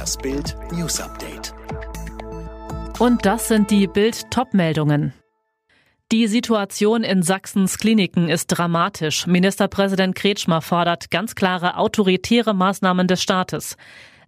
Das Bild News Update. Und das sind die Bild Topmeldungen. Die Situation in Sachsens Kliniken ist dramatisch. Ministerpräsident Kretschmer fordert ganz klare autoritäre Maßnahmen des Staates.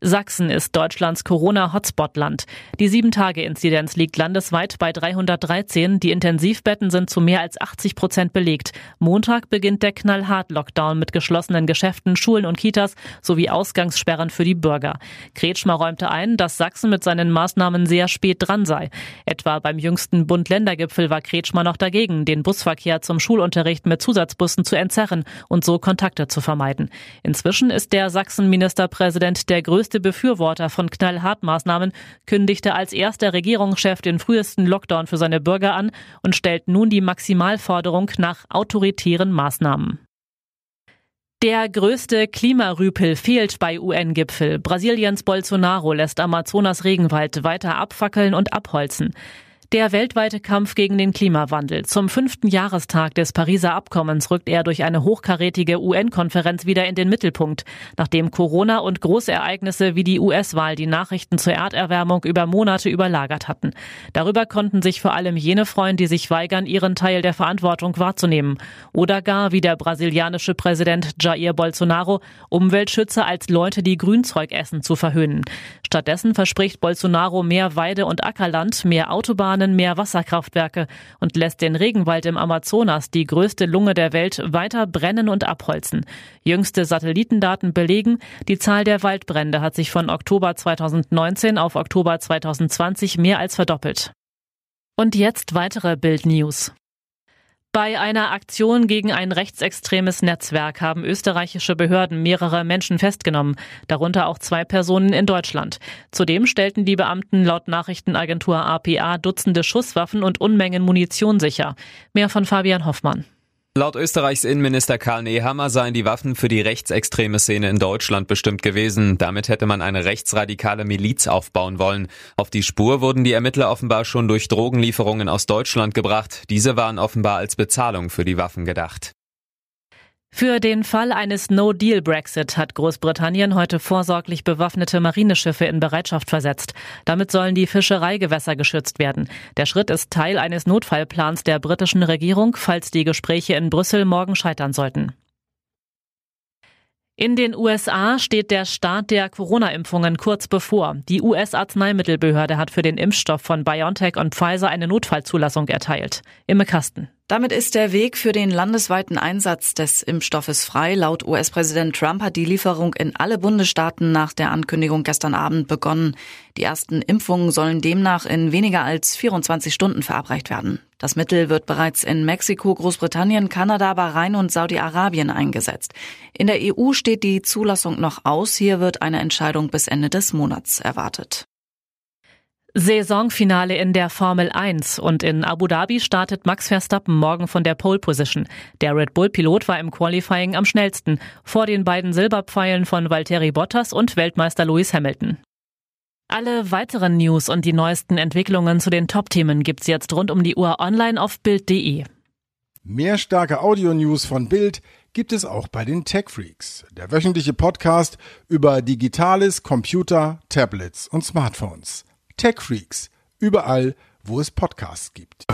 Sachsen ist Deutschlands Corona-Hotspot-Land. Die Sieben-Tage-Inzidenz liegt landesweit bei 313. Die Intensivbetten sind zu mehr als 80 Prozent belegt. Montag beginnt der Knallhart-Lockdown mit geschlossenen Geschäften, Schulen und Kitas sowie Ausgangssperren für die Bürger. Kretschmer räumte ein, dass Sachsen mit seinen Maßnahmen sehr spät dran sei. Etwa beim jüngsten Bund-Länder-Gipfel war Kretschmer noch dagegen, den Busverkehr zum Schulunterricht mit Zusatzbussen zu entzerren und so Kontakte zu vermeiden. Inzwischen ist der Sachsen-Ministerpräsident der größte größte Befürworter von Knallhartmaßnahmen, kündigte als erster Regierungschef den frühesten Lockdown für seine Bürger an und stellt nun die Maximalforderung nach autoritären Maßnahmen. Der größte Klimarüpel fehlt bei UN-Gipfel. Brasiliens Bolsonaro lässt Amazonas Regenwald weiter abfackeln und abholzen. Der weltweite Kampf gegen den Klimawandel. Zum fünften Jahrestag des Pariser Abkommens rückt er durch eine hochkarätige UN-Konferenz wieder in den Mittelpunkt, nachdem Corona und Großereignisse wie die US-Wahl die Nachrichten zur Erderwärmung über Monate überlagert hatten. Darüber konnten sich vor allem jene freuen, die sich weigern, ihren Teil der Verantwortung wahrzunehmen. Oder gar, wie der brasilianische Präsident Jair Bolsonaro, Umweltschützer als Leute, die Grünzeug essen, zu verhöhnen. Stattdessen verspricht Bolsonaro mehr Weide- und Ackerland, mehr Autobahnen, Biogasproduktionen mehr Wasserkraftwerke und lässt den Regenwald im Amazonas, die größte Lunge der Welt, weiter brennen und abholzen. Jüngste Satellitendaten belegen, die Zahl der Waldbrände hat sich von Oktober 2019 auf Oktober 2020 mehr als verdoppelt. Und jetzt weitere Bild News. Bei einer Aktion gegen ein rechtsextremes Netzwerk haben österreichische Behörden mehrere Menschen festgenommen, darunter auch zwei Personen in Deutschland. Zudem stellten die Beamten laut Nachrichtenagentur APA Dutzende Schusswaffen und Unmengen Munition sicher. Mehr von Fabian Hoffmann. Laut Österreichs Innenminister Karl Nehammer seien die Waffen für die rechtsextreme Szene in Deutschland bestimmt gewesen. Damit hätte man eine rechtsradikale Miliz aufbauen wollen. Auf die Spur wurden die Ermittler offenbar schon durch Drogenlieferungen aus Deutschland gebracht. Diese waren offenbar als Bezahlung für die Waffen gedacht. Für den Fall eines No-Deal-Brexit hat Großbritannien heute vorsorglich bewaffnete Marineschiffe in Bereitschaft versetzt. Damit sollen die Fischereigewässer geschützt werden. Der Schritt ist Teil eines Notfallplans der britischen Regierung, falls die Gespräche in Brüssel morgen scheitern sollten. In den USA steht der Start der Corona-Impfungen kurz bevor. Die US-Arzneimittelbehörde hat für den Impfstoff von BioNTech und Pfizer eine Notfallzulassung erteilt. Imme Kasten. Damit ist der Weg für den landesweiten Einsatz des Impfstoffes frei. Laut US-Präsident Trump hat die Lieferung in alle Bundesstaaten nach der Ankündigung gestern Abend begonnen. Die ersten Impfungen sollen demnach in weniger als 24 Stunden verabreicht werden. Das Mittel wird bereits in Mexiko, Großbritannien, Kanada, Bahrain und Saudi-Arabien eingesetzt. In der EU steht die Zulassung noch aus. Hier wird eine Entscheidung bis Ende des Monats erwartet. Saisonfinale in der Formel 1 und in Abu Dhabi startet Max Verstappen morgen von der Pole Position. Der Red Bull Pilot war im Qualifying am schnellsten, vor den beiden Silberpfeilen von Valtteri Bottas und Weltmeister Lewis Hamilton. Alle weiteren News und die neuesten Entwicklungen zu den Top-Themen gibt's jetzt rund um die Uhr online auf Bild.de. Mehr starke Audio-News von Bild gibt es auch bei den Tech Freaks, der wöchentliche Podcast über Digitales, Computer, Tablets und Smartphones. Tech Freaks, überall, wo es Podcasts gibt.